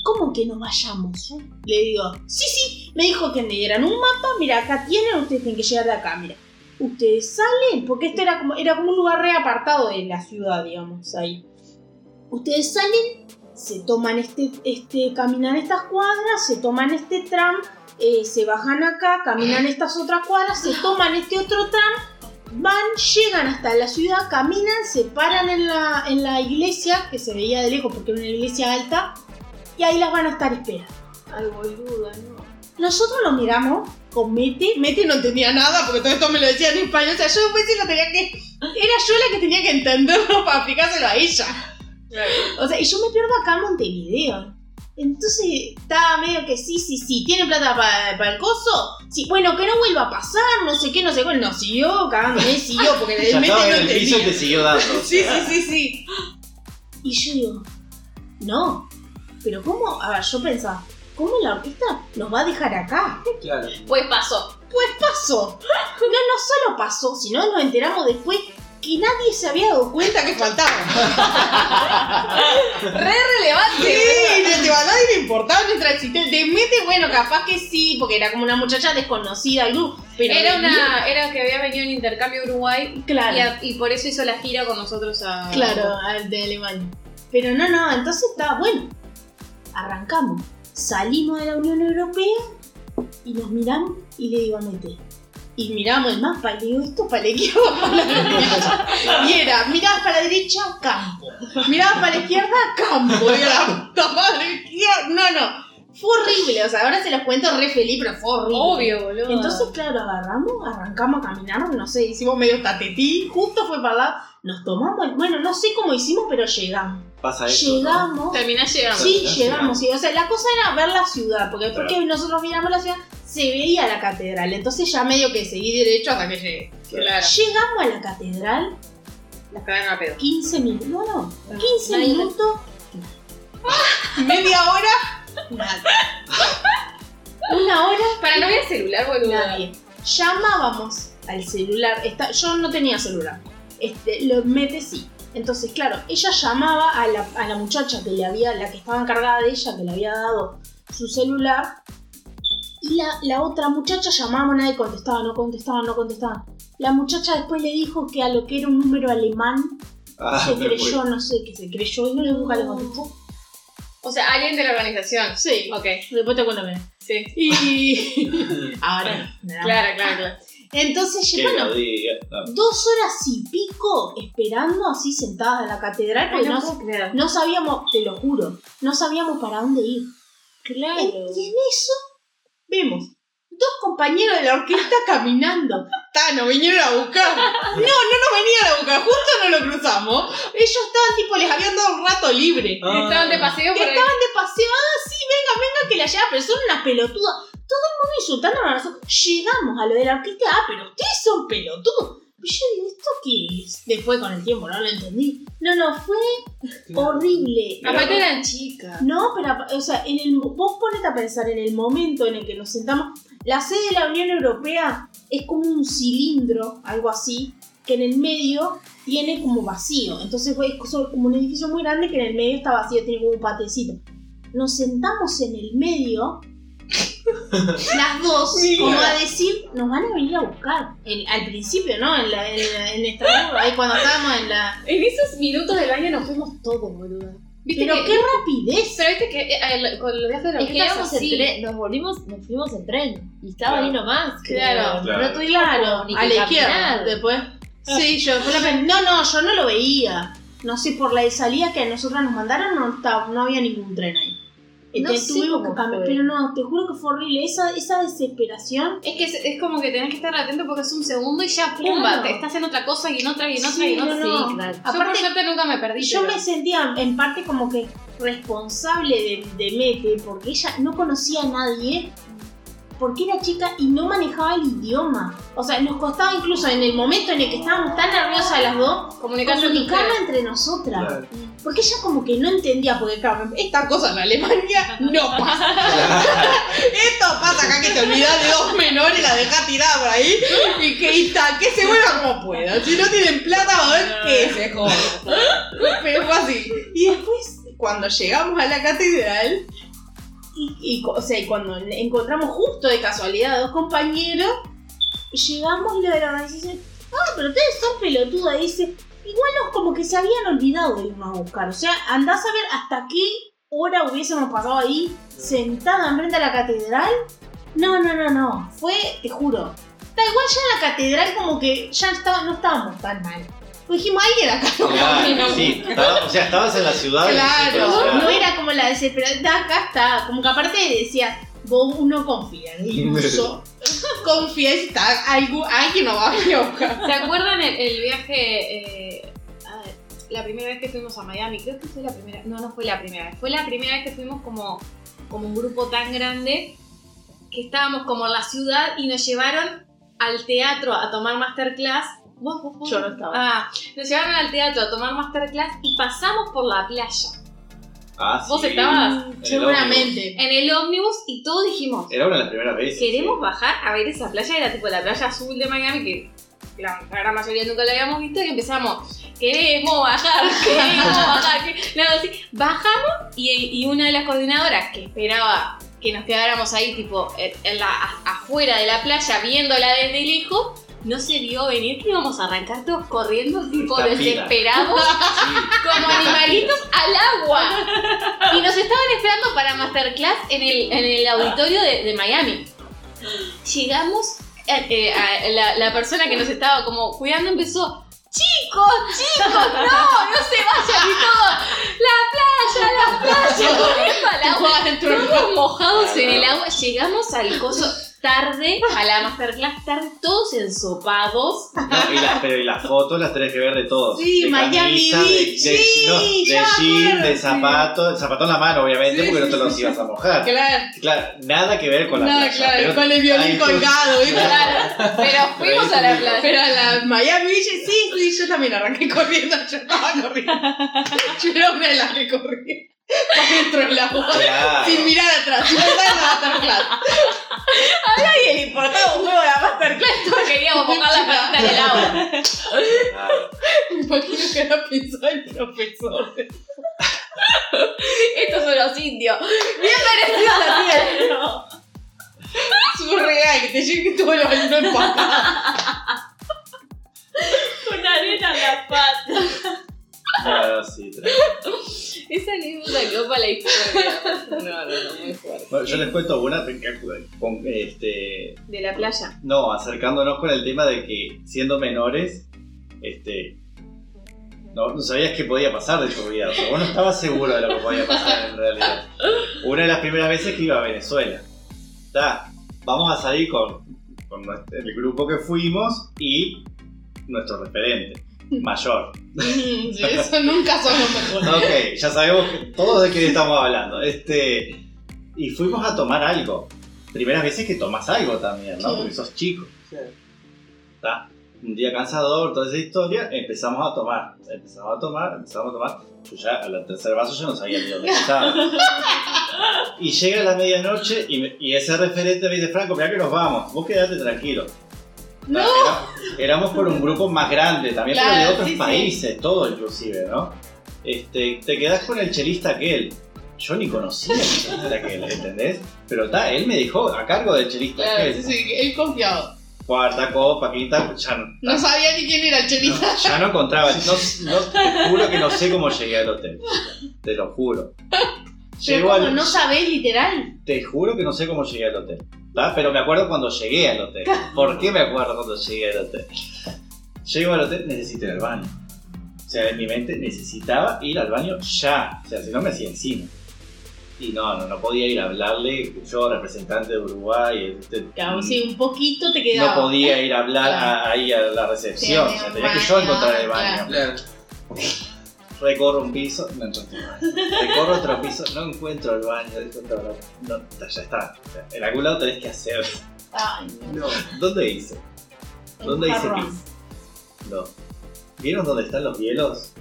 ¿Cómo que nos vayamos? Le digo, sí, sí, me dijo que me dieran un mapa, mira, acá tienen, ustedes tienen que llegar de acá, mira. Ustedes salen, porque esto era como, era como un lugar re apartado de la ciudad, digamos, ahí. Ustedes salen, se toman este, este, caminan estas cuadras, se toman este tram, eh, se bajan acá, caminan estas otras cuadras, se toman este otro tram, van, llegan hasta la ciudad, caminan, se paran en la, en la iglesia, que se veía de lejos porque era una iglesia alta, y ahí las van a estar esperando. No. Nosotros lo miramos con Mete. Mete no entendía nada porque todo esto me lo decía en español. O sea, yo después sí lo tenía que. Era yo la que tenía que entenderlo para aplicárselo a ella. O sea, y yo me pierdo acá en Montevideo. Entonces estaba medio que sí, sí, sí. ¿Tiene plata para, el coso? Sí, bueno, que no vuelva a pasar, no sé qué, no sé cuál. No, siguió cagándome, siguió porque estaba no el piso te siguió dando. Sí, sí, sí, sí. Y yo digo, no, pero ¿cómo? A ver, yo pensaba, ¿cómo la orquesta nos va a dejar acá? Claro. Pues pasó. Pues pasó. No, no solo pasó, sino nos enteramos después que nadie se había dado cuenta que faltaba. Re relevante. Sí, de de a nadie le importaba nuestra existencia. De Mete, bueno, capaz que sí, porque era como una muchacha desconocida al grupo. Pero Era una, era que había venido en intercambio a Uruguay Claro. y, a- y por eso hizo la gira con nosotros a. Claro, al de Alemania. Pero no, no, entonces estaba bueno. Arrancamos. Salimos de la Unión Europea y nos miramos y le digo a Mete. Y miramos el mapa y le digo, esto para la izquierda la. Y era, mirabas para la derecha, campo. Mirabas para la izquierda, campo. Y la izquierda. No, no. Fue horrible. O sea, ahora se los cuento re feliz, pero fue horrible. Obvio, boludo. Entonces, claro, agarramos, arrancamos a caminar, no sé, hicimos medio tatetí, justo fue para allá, nos tomamos, bueno, no sé cómo hicimos, pero llegamos. Pasa eso. ¿no? llegamos. Terminás llegando. Sí, llegamos, sí. O sea, la cosa era ver la ciudad, porque después que nosotros miramos la ciudad, se veía la catedral. Entonces ya medio que seguí derecho hasta que llegué. Claro. Llegamos a la catedral, Las cagaron a pedo. 15 minutos, no, no, 15 Nadie- minutos, media hora, nada. Una hora, Para no había celular, boludo. Nadie. Llamábamos al celular. Esta- yo no tenía celular. Este, lo mete sí. Entonces, claro, ella llamaba a la, a la muchacha que le había, la que estaba encargada de ella, que le había dado su celular. Y la, la otra muchacha llamaba, nadie contestaba, no contestaba, no contestaba. La muchacha después le dijo que a lo que era un número alemán Ah, se creyó, fui. no sé, que se creyó y no le nunca le contestó. O sea, alguien de la organización. Sí. Ok. Después te cuento bien. Sí. Y ahora, nada. Claro, claro, claro. Entonces. No. dos horas y pico esperando así sentadas en la catedral porque no, creer. no sabíamos, te lo juro, no sabíamos para dónde ir. Claro. Y en eso vemos dos compañeros de la orquesta caminando. Ta, nos vinieron a buscar. No, no nos venían a buscar, justo no lo cruzamos. Ellos estaban tipo, les habían dado un rato libre. Ah. Estaban de paseo por ahí. Estaban de paseo, ah, sí, venga, venga, que la lleva, pero son unas pelotudas. Todo el mundo insultándonos a nosotros. Llegamos a lo de la orquesta, ah, pero ustedes son pelotudos. Y yo digo, ¿esto qué es? Después con el tiempo no lo entendí. No, no, fue horrible. Aparte eran chicas. No, pero, o sea, en el, vos ponete a pensar en el momento en el que nos sentamos. La sede de la Unión Europea es como un cilindro, algo así, que en el medio tiene como vacío. Entonces fue es como un edificio muy grande que en el medio está vacío, tiene como un patecito. Nos sentamos en el medio, las dos, como a decir, nos van a venir a buscar. En- al principio, ¿no? En, la, en, la- en Estrasburgo, ahí cuando estábamos en la. En esos minutos del baño nos fuimos todos, boludo. ¿Viste Pero que, qué rapidez. Pero viste que eh, el- con los viajes de la Es que orquesta íbamos en así. tren, nos volvimos, nos fuimos en tren. Y estaba Claro. ahí nomás. Claro. creo. Claro. No tuvimos Claro, a la izquierda. caminar. Después. Sí, yo la No, no, yo no lo veía. No sé, por la de salida que a nosotros nos mandaron no, estaba, no había ningún tren ahí. No sé cómo fue. pero no, te juro que fue horrible. Esa, esa desesperación. Es que es, es como que tenés que estar atento porque es un segundo y ya, pumba, Claro. te estás en otra cosa y en otra y en otra Sí, y en otra. no. Sí, claro. Yo por Aparte, nunca me perdí. yo pero- me sentía en parte como que responsable de, de Mete porque ella no conocía a nadie. Porque era chica y no manejaba el idioma. O sea, nos costaba incluso en el momento en el que estábamos tan nerviosas las dos, Comunicarse entre comunicarla ustedes. entre nosotras. Claro. Porque ella como que no entendía, porque claro, esta cosa en Alemania no pasa. Esto pasa acá que te olvidas de dos menores y la dejas tirada por ahí y que, y ta- que se vuelva como pueda. Si no tienen plata, va a ver que se joda. Pero fue así. Y después, cuando llegamos a la catedral, y, y, o sea, cuando encontramos justo de casualidad a dos compañeros, llegamos y lo de la organización, ah, pero ustedes son pelotudas, dice, igual nos como que se habían olvidado de irnos a buscar. O sea, andás a ver hasta qué hora hubiésemos pasado ahí sentada enfrente a la catedral. No, no, no, no. Fue, te juro. Da igual ya en la catedral como que ya no estábamos tan mal. Dijimos, alguien acá no Claro, sí, estaba- o sea, estabas en la ciudad. Claro, no era como la desesperación. de Acá está. Como que aparte decía, vos uno confía en el confía está algo, alguien nos va a buscar. ¿Se acuerdan el, el viaje? eh, a ver, la primera vez que fuimos a Miami, creo que fue la primera. No, no fue la primera vez. Fue la primera vez que fuimos como, como un grupo tan grande que estábamos como en la ciudad y nos llevaron al teatro a tomar masterclass. ¿Vos, vos, vos? Yo no estaba. Ah, nos llevaron al teatro a tomar masterclass y pasamos por la playa. ah, ¿Vos sí. estabas? En el Seguramente. En el ómnibus y todos dijimos, Era una de las primeras veces. queremos bajar a ver esa playa, era tipo la playa azul de Miami, que la gran mayoría nunca la habíamos visto, y empezamos, queremos bajar, queremos bajar, que- no, así, bajamos y, y una de las coordinadoras que esperaba que nos quedáramos ahí tipo en la, afuera de la playa viéndola desde lejos, no se vio venir que íbamos a arrancar todos corriendo tipo desesperados como animalitos al agua. Y nos estaban esperando para masterclass en el, en el auditorio de, de Miami. Llegamos, eh, eh, a- la, la persona que nos estaba como cuidando empezó. Chicos, chicos, no, no se vayan y todo. La playa, la playa, corriendo al agua. Todos mojados en el agua. Llegamos al coso tarde, a la masterclass tarde, todos ensopados. No, y pero y las fotos las tenés que ver de todos. Sí, de Miami camisa, Beach, de, de, sí, no, de me jean, de zapato, el zapato en la mano, obviamente, Sí, porque no te los sí. ibas a mojar. Claro. Claro, nada que ver con la No, playa. claro, pero con el violín colgado, ¿viste? Claro. Pero fuimos a la playa. Pero a la Miami Beach, sí, sí, yo también arranqué corriendo, yo estaba corriendo. Yo de las que corría para dentro del agua. Claro. Sin mirar atrás, yo estaba en la masterclass. A nadie le importaba un huevo la masterclass, todos queríamos mojar la patita en el agua. Claro. Me imagino que era pensado el profesor. Estos son los indios. Bien merecido la tierra. Su real, que te llegue todo el alumno empacado. Con arena en la pata. Claro, sí. Esa anécdota quedó para la historia. No, no, no, muy fuerte. Bueno, yo les cuento una que- con, este, De la playa. no, acercándonos con el tema de que siendo menores, este, no, no sabías qué podía pasar de tu vida. O sea, vos no estabas seguro de lo que podía pasar en realidad. Una de las primeras veces que iba a Venezuela. Está, vamos a salir con, con nuestro- el grupo que fuimos y nuestro referente mayor. Sí, eso nunca son los mejores. Ok, ya sabemos que todos de qué estamos hablando. Este, y fuimos a tomar algo. Primeras veces que tomas algo también, ¿no? Sí. Porque sos chico. Está. Un día cansador, toda esa historia, empezamos a tomar. Empezamos a tomar, empezamos a tomar. Yo ya al tercer vaso ya no sabía ni dónde estaba. Y llega la medianoche y, me- y ese referente me dice, Franco, mira que nos vamos, vos quedate tranquilo. No. Era- éramos por un grupo más grande, también pero de Claro, otros sí, sí. países, todo inclusive, ¿no? Este, te quedás con el chelista aquel. Yo ni conocía al chelista aquel, ¿entendés? Pero está, él me dejó a cargo del chelista Claro, aquel. sí, sí, él confiado. Cuarta copa, quinta, ya no, No sabía ni quién era el chelista. no, ya no encontraba. No, no, te juro que no sé cómo llegué al hotel. Te lo juro. Pero como al- no sabés literal. Te juro que no sé cómo llegué al hotel. ¿tá? Pero me acuerdo cuando llegué al hotel. ¿Por qué me acuerdo cuando llegué al hotel? Llego al hotel, necesito ir al baño. O sea, en mi mente necesitaba ir al baño ya. O sea, si no me hacía encima. Y no, no, no podía ir a hablarle. Yo, representante de Uruguay, este, Claro, sí, un poquito te no quedaba. podía ir a hablar a- Claro. ahí a la recepción. Sí, o sea, tenía que yo encontrar el baño. Claro. Recorro un piso, no encontré el baño. Recorro otro piso, no encuentro el baño. No, no, ya está. En algún lado tenés que hacer. Ay, no. No, ¿dónde hice? ¿Dónde hice pis? No. ¿Vieron dónde están los hielos?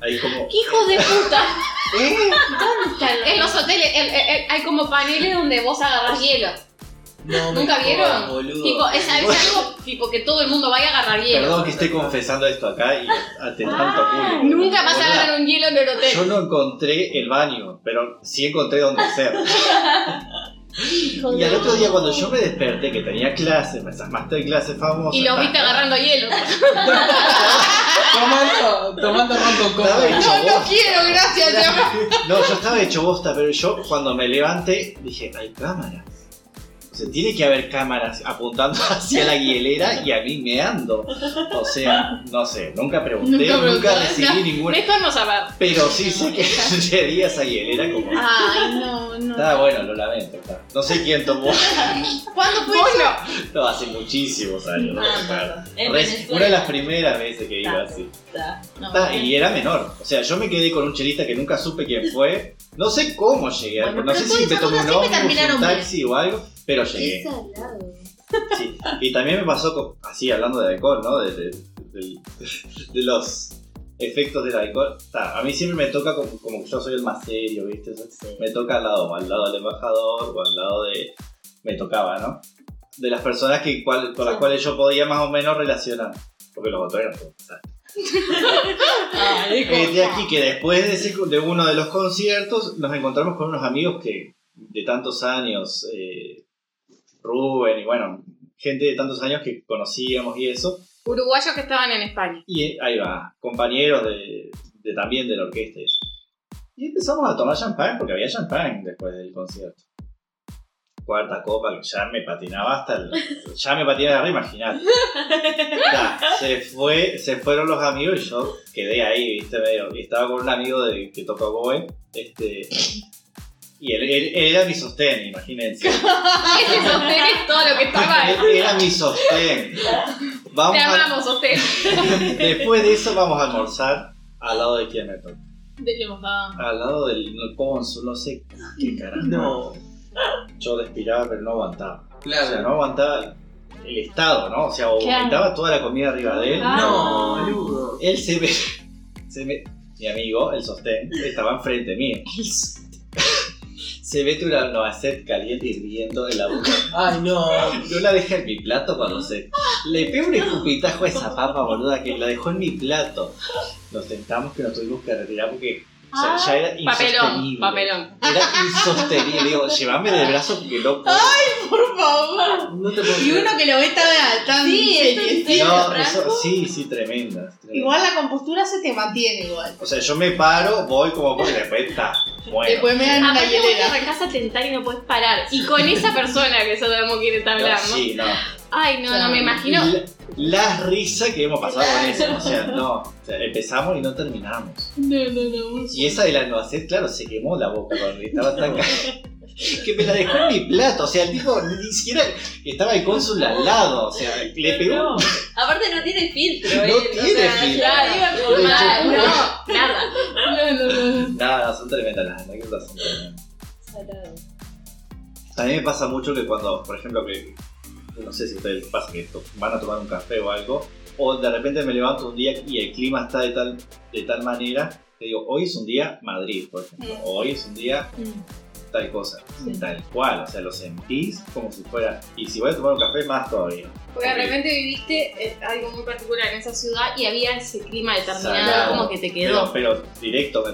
Ahí como. ¡Qué hijos de puta! ¿Eh? ¿Dónde están los- En los hoteles el- el- el- hay como paneles donde vos agarras hielo. No, ¿Nunca vieron? boludo. Tipo, es, es algo tipo que todo el mundo vaya a agarrar hielo. Perdón que esté confesando esto acá y ante tanto público. Nunca más Boluda, agarran un hielo en el hotel. Yo no encontré el baño, pero sí encontré dónde hacer. Y al otro día cuando yo me desperté, que tenía clases, esas masterclasses famosas. Y los viste agarrando hielo. Tomando, tomando ron con coca. No, no bosta. quiero, gracias. ya. No, yo estaba hecho bosta, pero yo cuando me levanté dije, hay cámaras. O sea, tiene que haber cámaras apuntando hacia la hielera y a mí meando. O sea, no sé, nunca pregunté, Nunca recibí ninguna. Mejor no saber. Pero sí sé que sería esa hielera como. Ay, no, no. Está bueno, lo lamento. está. No sé quién tomó. ¿Cuándo fue eso? no. No, hace muchísimos años. no Ah. Una de las primeras veces que iba así. Está. No, y era menor. O sea, yo me quedé con un chelista que nunca supe quién fue. No sé cómo llegué. Bueno, no sé si me tomé un un taxi o algo, pero llegué. Es salado. Sí. Y también me pasó, con- así hablando de alcohol, ¿no? De, de- del- de los efectos del alcohol. Ta, a mí siempre me toca como, como que yo soy el más serio, ¿viste? Me toca al lado, al lado del embajador o al lado de... Me tocaba, ¿no? De las personas que, cual- con las Sí. cuales yo podía más o menos relacionar. Porque los otros eran Eh, de aquí que después de, ese- de uno de los conciertos nos encontramos con unos amigos que de tantos años, eh, Rubén y bueno, gente de tantos años que conocíamos y eso. Uruguayos que estaban en España. Y eh, ahí va, compañeros de, de también de la orquesta y eso. Y empezamos a tomar champán porque había champán después del concierto. Cuarta copa que ya me patinaba hasta el. Ya me patinaba arriba, imaginar. se, fue, se fueron los amigos y yo quedé ahí, viste, medio. Y estaba con un amigo de, que toca Boe. Este. Y él, él- él era mi sostén, imagínense. Ese sostén es todo lo que estaba ahí. Él era mi sostén. Vamos Te a- amamos, sostén. después de eso vamos a almorzar al lado de quién me toca. Embajador. Al lado del cónsul, no sé qué carajo. No. Yo respiraba pero no aguantaba. O sea, Claro. no aguantaba el estado, ¿no? O sea, o Claro. toda la comida arriba de él. No, boludo. Él se me, se me- Mi amigo, el sostén, estaba enfrente mío. Se mete una noacet caliente hirviendo en la boca. Ay, no. No la deja en mi plato cuando se. Le pego un escupitajo a esa papa, boluda, que la dejó en mi plato. Nos tentamos que nos tuvimos que retirar porque. O sea, ya era Papelón, insostenible. papelón. Era insostenible. Digo, llévame del brazo porque no puedo. Por favor. No te puedo Y creer. uno que lo ve tan, tan Sí, serio. No, eso, sí, sí, tremenda. tremenda. Igual la compostura se te mantiene igual. O sea, yo me paro, voy como porque después está. Bueno. Después me dan una Aparte vos te hielera. a tentar y no puedes parar. Y con esa persona que sabemos quién está No, hablando. sí, no. Ay, no, no me imagino. La, la risa que hemos pasado con eso. O sea, no. O sea, empezamos y no terminamos. No, no, no. Y esa de la noacet, claro, se quemó la boca cuando estaba tan que me la dejó en mi plato. O sea, el tipo ni siquiera estaba el cónsul al lado. O sea, le pegó. No. Aparte no tiene filtro. No él, o tiene sea, filtro. Claro, iba. De hecho, No, nada. No, no, no. Nada, son tremendas las anécdotas. Son tremendas. Salado. A mí me pasa mucho que cuando, por ejemplo, que no sé si ustedes les pasa que van a tomar un café o algo, o de repente me levanto un día y el clima está de tal, de tal manera que digo, hoy es un día Madrid, por ejemplo, Mm. hoy es un día tal cosa, tal cual, o sea, lo sentís como si fuera, y si voy a tomar un café, más todavía. Porque de repente viviste eh, algo muy particular en esa ciudad y había ese clima determinado Sagrado. como que te Pero, quedó. pero directo,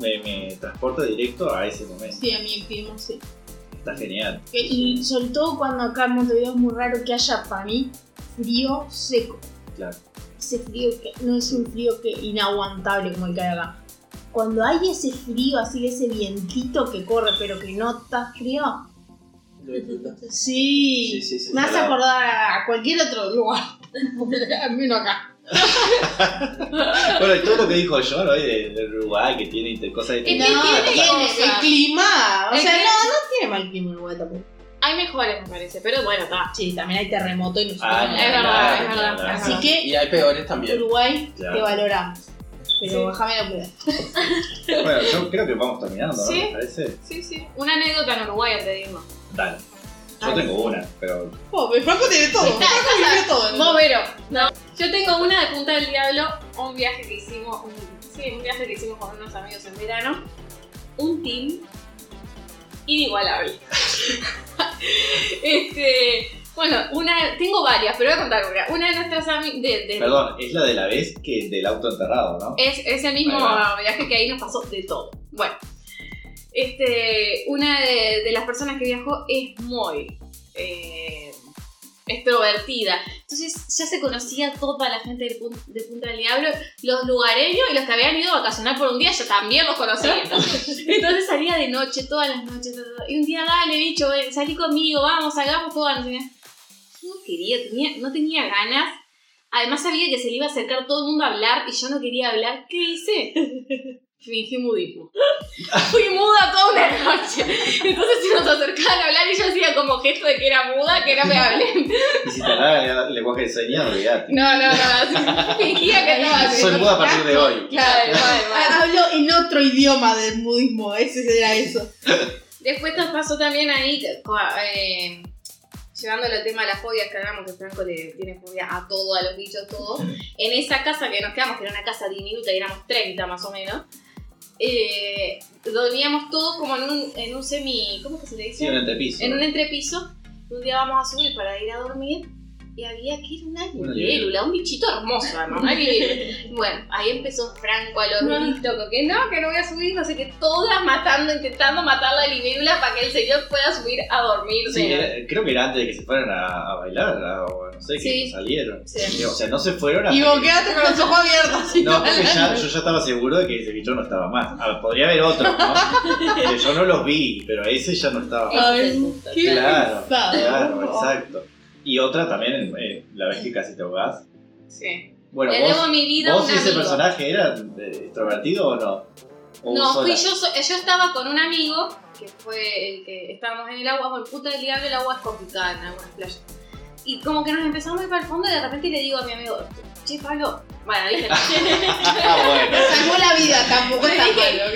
me, me, me transporta directo a ese momento. Sí, a mí el clima sí. Está genial. Y sobre todo cuando acá en Montevideo es muy raro que haya para mí frío seco. Claro. Ese frío que no es un frío que inaguantable como el que hay acá. Cuando hay ese frío, así ese vientito que corre pero que no está frío, Lo sí, Sí, sí, sí, me hace acordar a cualquier otro lugar. Al menos acá. Bueno, y todo lo que dijo yo, ¿no? De, de Uruguay, que tiene cosas de No, tiene tiene cosas. el clima. O El sea, clima- no, no tiene mal clima en Uruguay tampoco. Hay mejores, me parece, pero bueno, está. Sí, también hay terremoto y nosotros Ah, no. Es verdad, es verdad, Así que Y hay peores también. Uruguay Claro. te valoramos. Pero Sí. bájame la. Bueno, yo creo que vamos terminando, ¿no? Sí. ¿Te parece? Sí, sí. Una anécdota en Uruguay, te digo. Dale. Yo tengo una, pero. Oh, pero Franco tiene todo. Franco vivió todo. Vos, Vero. No. Yo tengo una de Punta del Diablo, un viaje que hicimos, un, sí, un viaje que hicimos con unos amigos en verano. Un team inigualable. Este, bueno, una, tengo varias, pero voy a contar una. Una de nuestras amigas. Perdón, es la de la vez que del auto enterrado, ¿no? es, es el mismo viaje que ahí nos pasó de todo. Bueno, este, una de, de las personas que viajó es muy eh, extrovertida. Entonces ya se conocía toda la gente de, Pun- de Punta del Diablo, los lugareños y los que habían ido a vacacionar por un día, yo también los conocía. Entonces salía de noche, todas las noches. Y un día, dale, bicho, ven, salí conmigo, vamos, hagamos todo. No quería, tenía, no tenía ganas. Además sabía que se le iba a acercar todo el mundo a hablar y yo no quería hablar. ¿Qué hice? Fingí mudismo. Fui muda toda una noche. Entonces se nos acercaban a hablar y yo hacía como gesto de que era muda, que no me hablen. Y si te hablaba el lenguaje de señas, olvídate. No, no, no. Fingía que estaba Soy muda a partir de hoy. Claro, vale, vale. Ah, Hablo en otro idioma del budismo, ese era eso. Después nos pasó también ahí, eh, llevándolo al tema de las fobias que hablamos, que Franco le tiene fobia a todo, a los bichos, todo. En esa casa que nos quedamos, que era una casa diminuta y éramos 30 más o menos, eh, dormíamos todos como en un, en un semi. ¿Cómo que se le dice? Sí, un entrepiso. en un entrepiso. Un día vamos a subir para ir a dormir y había que ir una Una libélula, un bichito hermoso, además, una. Bueno, ahí empezó Franco a lo grito, con que no, que no voy a subir, no sé qué, todas matando, intentando matar la libélula para que el señor pueda subir a dormirse. Sí, era- creo que era antes de que se fueran a, a bailar, a- o no sé, que Sí. salieron. Sí. O sea, no se fueron a... Y vos quedaste con los ojos abiertos. No, porque ya, yo ya estaba seguro de que ese bicho no estaba más. A ver, podría haber otro, ¿no? Pero yo no los vi, pero ese ya no estaba más. Ay, qué Claro, pesado. claro, exacto. Y otra también, eh, la vez que casi te ahogás. Sí. Bueno, Le debo vos, mi vida a vos un ese amigo. personaje era eh, extrovertido o no? ¿O No, fui yo, yo estaba con un amigo que fue el que estábamos en el agua, bueno, puta del diablo, el agua es complicada en algunas playas. Y como que nos empezamos a ir para el fondo y de repente le digo a mi amigo, che, Pablo, bueno, dije, Ah. Salvó la vida, tampoco Le está dije, malo.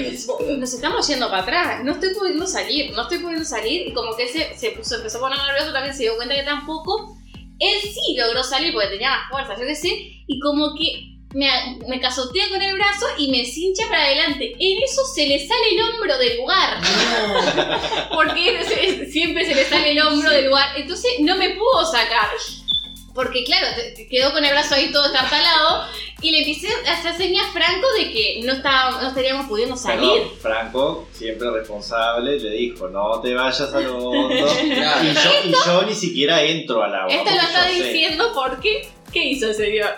Nos estamos yendo para atrás, no estoy pudiendo salir, no estoy pudiendo salir. Y como que él se, se puso, empezó a poner nervioso también, se dio cuenta que tampoco. Él sí logró salir porque tenía más fuerza, yo qué sé. Y como que me, me cazotea con el brazo y me cincha para adelante. En eso se le sale el hombro del lugar. Porque se- siempre se le sale el hombro del lugar. Entonces no me pudo sacar. Porque claro, quedó con el brazo ahí todo estartalado. Y le empecé a hacer señas Franco de que no, estábamos, no estaríamos pudiendo salir. Perdón, Franco, siempre responsable, le dijo, no te vayas a lo hondo. Y yo, y yo ni siquiera entro al agua. Esto lo está yo sé. diciendo porque. ¿Qué hizo el señor?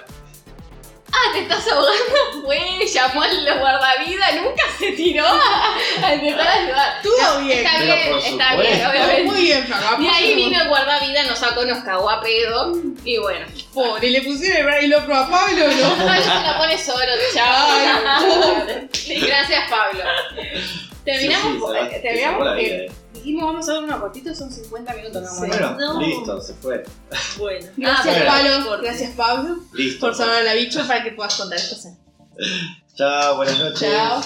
Ah, te estás ahogando. Fue, llamó a los guardavidas, nunca se tiró a, a intentar ayudar. Estuvo bien. Está Pero bien, por está bien, obviamente. Muy bien. Y ahí vino el guardavidas, nos sacó, nos cagó a pedo. Y bueno. Pobre, le pusieron el brazo y lo otro a Pablo, ¿no? Pablo se la pone solo, chao. Gracias, Pablo. Terminamos, Sí, sí, terminamos porque vida, eh. dijimos vamos a dar unos cortitos, son 50 minutos. a ir. Bueno, No. listo, se fue. Bueno. Gracias, bueno. Pablo. Gracias, Pablo, Listo. por salvar a la bicho para que puedas contar cosas. Chao, buenas noches. Chao.